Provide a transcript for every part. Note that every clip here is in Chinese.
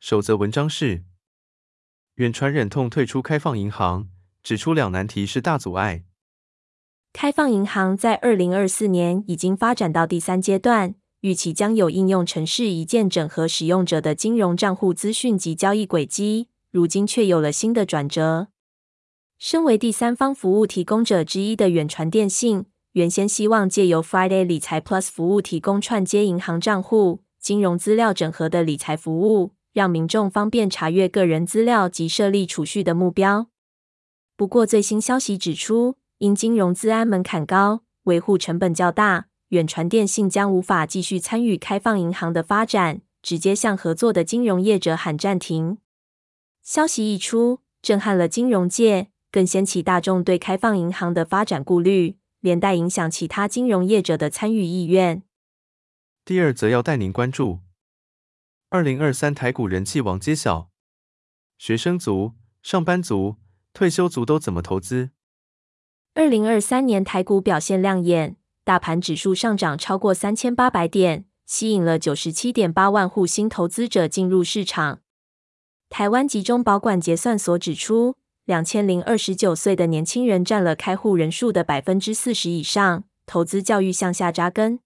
守则文章是：远传忍痛退出开放银行，指出两难题是大阻碍。开放银行在二零二四年已经发展到第三阶段，预期将有应用程式一键整合使用者的金融账户资讯及交易轨迹，如今却有了新的转折。身为第三方服务提供者之一的远传电信。原先希望借由 Friday 理财 Plus 服务提供串接银行账户、金融资料整合的理财服务，让民众方便查阅个人资料及设立储蓄的目标。不过，最新消息指出，因金融资安门槛高、维护成本较大，远传电信将无法继续参与开放银行的发展，直接向合作的金融业者喊暂停。消息一出，震撼了金融界，更掀起大众对开放银行的发展顾虑。连带影响其他金融业者的参与意愿。第二则要带您关注：二零二三台股人气王揭晓，学生族、上班族、退休族都怎么投资？二零二三年台股表现亮眼，大盘指数上涨超过三千八百点，吸引了九十七点八万户新投资者进入市场。台湾集中保管结算所指出。两千零二十九岁的年轻人占了开户人数的百分之四十以上，投资教育向下扎根。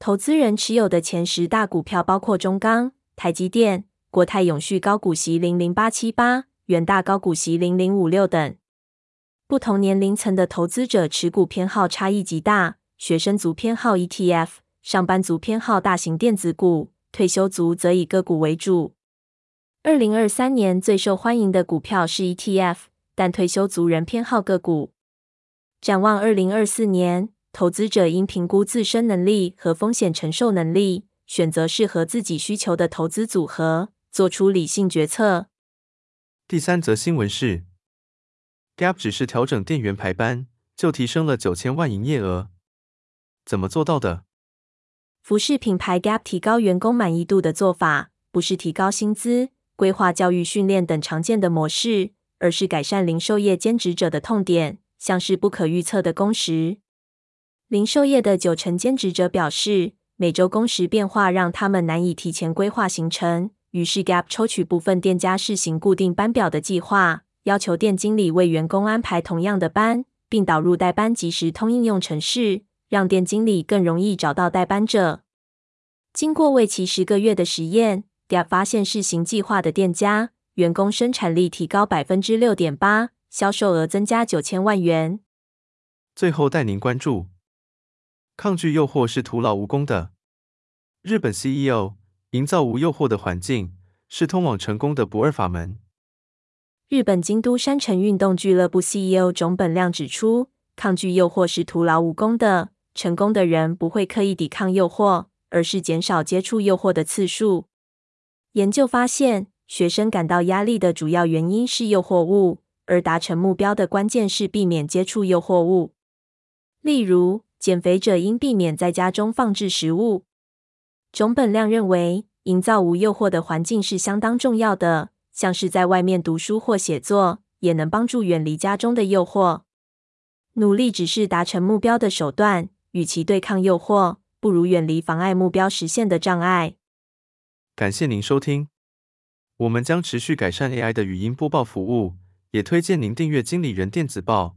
投资人持有的前十大股票包括中钢、台积电、国泰永续高股息零零八七八、远大高股息零零五六等。不同年龄层的投资者持股偏好差异极大，学生族偏好 ETF，上班族偏好大型电子股，退休族则以个股为主。二零二三年最受欢迎的股票是 ETF，但退休族人偏好个股。展望二零二四年，投资者应评估自身能力和风险承受能力，选择适合自己需求的投资组合，做出理性决策。第三则新闻是，Gap 只是调整店员排班，就提升了九千万营业额，怎么做到的？服饰品牌 Gap 提高员工满意度的做法，不是提高薪资。规划教育训练等常见的模式，而是改善零售业兼职者的痛点，像是不可预测的工时。零售业的九成兼职者表示，每周工时变化让他们难以提前规划行程。于是，Gap 抽取部分店家试行固定班表的计划，要求店经理为员工安排同样的班，并导入代班即时通应用程式，让店经理更容易找到代班者。经过为期十个月的实验。Gap 发现试行计划的店家，员工生产力提高百分之六点八，销售额增加九千万元。最后带您关注：抗拒诱惑是徒劳无功的。日本 CEO 营造无诱惑的环境，是通往成功的不二法门。日本京都山城运动俱乐部 CEO 塚本亮指出，抗拒诱惑是徒劳无功的。成功的人不会刻意抵抗诱惑，而是减少接触诱惑的次数。研究发现，学生感到压力的主要原因是诱惑物，而达成目标的关键是避免接触诱惑物。例如，减肥者应避免在家中放置食物。塚本亮认为，营造无诱惑的环境是相当重要的，像是在外面读书或写作，也能帮助远离家中的诱惑。努力只是达成目标的手段，与其对抗诱惑，不如远离妨碍目标实现的障碍。感谢您收听，我们将持续改善 AI 的语音播报服务，也推荐您订阅经理人电子报，